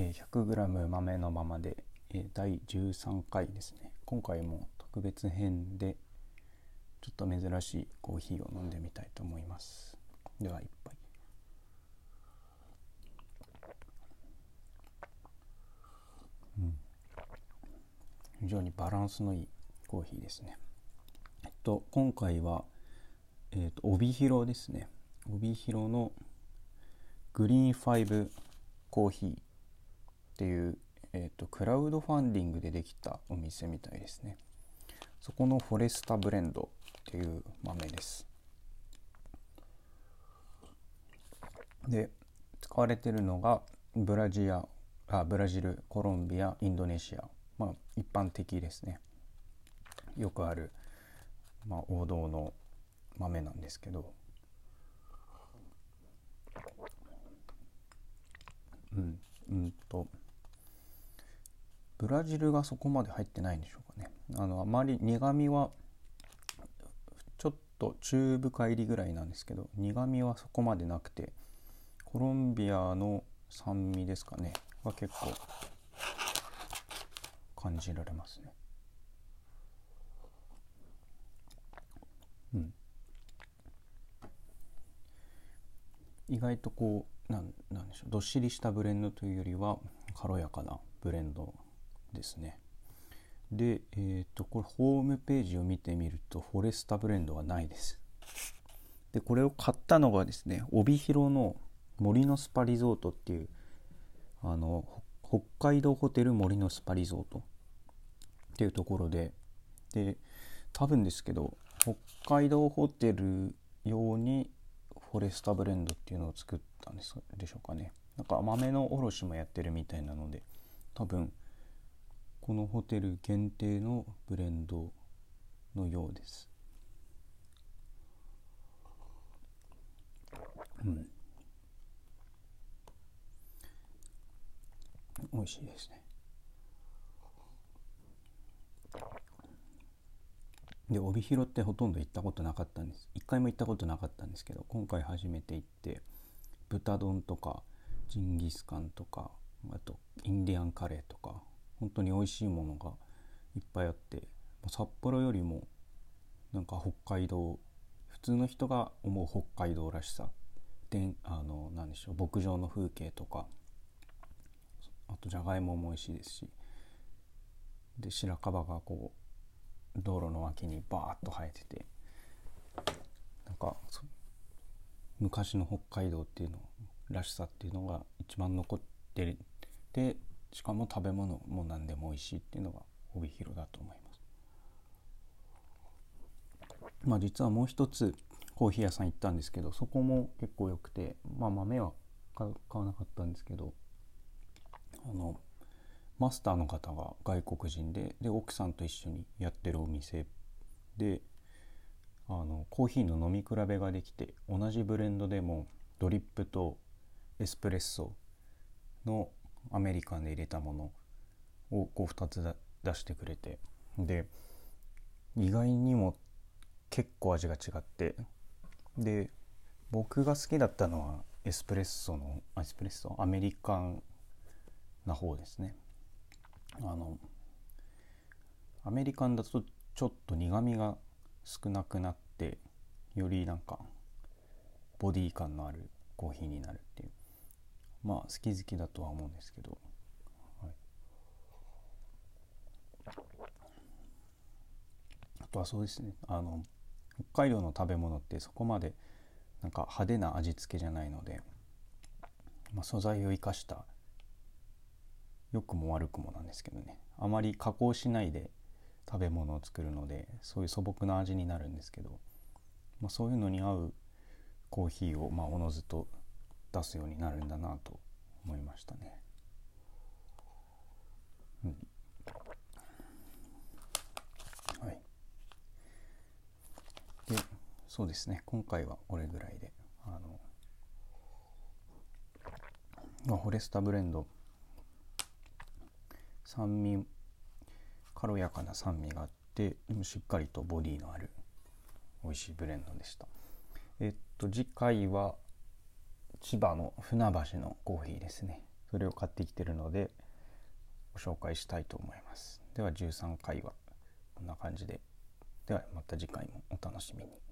えー、100g 豆のままで、えー、第13回ですね。今回も特別編でちょっと珍しいコーヒーを飲んでみたいと思います。では一杯。うん。非常にバランスのいいコーヒーですね。えっと今回はえっ、と帯広ですね。帯広のグリーン5コーヒーっていう、えーと、クラウドファンディングでできたお店みたいですね。そこのフォレスタブレンドっていう豆です。で使われてるのがブラジアあブラジルコロンビアインドネシアまあ一般的ですね。よくある、まあ、王道の豆なんですけどうんうんとブラジルがそこまで入ってないんでしょうかね。あのあまり苦みはちょっと中深入りぐらいなんですけど苦みはそこまでなくてコロンビアの酸味ですかね。は結構感じられますね。うん。意外とこうなんなんでしょう。どっしりしたブレンドというよりは軽やかなブレンドですね。でえっ、ー、とこれホームページを見てみるとフォレスタブレンドはないです。でこれを買ったのがですね帯広の森のスパリゾートっていうあの北海道ホテル森のスパリゾートっていうところでで多分ですけど北海道ホテル用にフォレスタブレンドっていうのを作ったんですでしょうかね。なんか豆の卸もやってるみたいなので多分このホテル限定のブレンドのようです。うん。美味しいですね。で帯広ってほとんど行ったことなかったんです。一回も行ったことなかったんですけど今回初めて行って豚丼とかジンギスカンとかあとインディアンカレーとか本当に美味しいものがいっぱいあって札幌よりもなんか北海道普通の人が思う北海道らしさ。であの何でしょう牧場の風景とかあとじゃがいもも美味しいですしで白樺がこう道路の脇にバーッと生えててなんか昔の北海道っていうのらしさっていうのが一番残っててしかも食べ物も何でも美味しいっていうのが帯広だと思います。まあ実はもう一つコーヒー屋さん行ったんですけどそこも結構良くてまあ豆は買わなかったんですけどあのマスターの方が外国人でで奥さんと一緒にやってるお店であのコーヒーの飲み比べができて同じブレンドでもドリップとエスプレッソのアメリカンで入れたものをこう2つ出してくれて。で意外にも結構味が違って。で僕が好きだったのはエスプレッソのエスプレッソ？アメリカンな方ですね。あのアメリカンだとちょっと苦みが少なくなってよりなんかボディ感のあるコーヒーになるっていう。まあ好き好きだとは思うんですけど、はい、あとはそうですね。あの北海道の食べ物ってそこまでなんか派手な味付けじゃないので、まあ、素材を生かした良くも悪くもなんですけどね。あまり加工しないで食べ物を作るのでそういう素朴な味になるんですけど、まあ、そういうのに合うコーヒーをまあおのずと出すようになるんだなと思いましたね。うん、はい。でそうですね今回はこれぐらいであの、まあ、フォレスタブレンド酸味軽やかな酸味があってでもしっかりとボディのある美味しいブレンドでした。えっと次回は千葉の船橋のコーヒーですね。それを買ってきてるのでご紹介したいと思います。では13回はこんな感じで。ではまた次回もお楽しみに。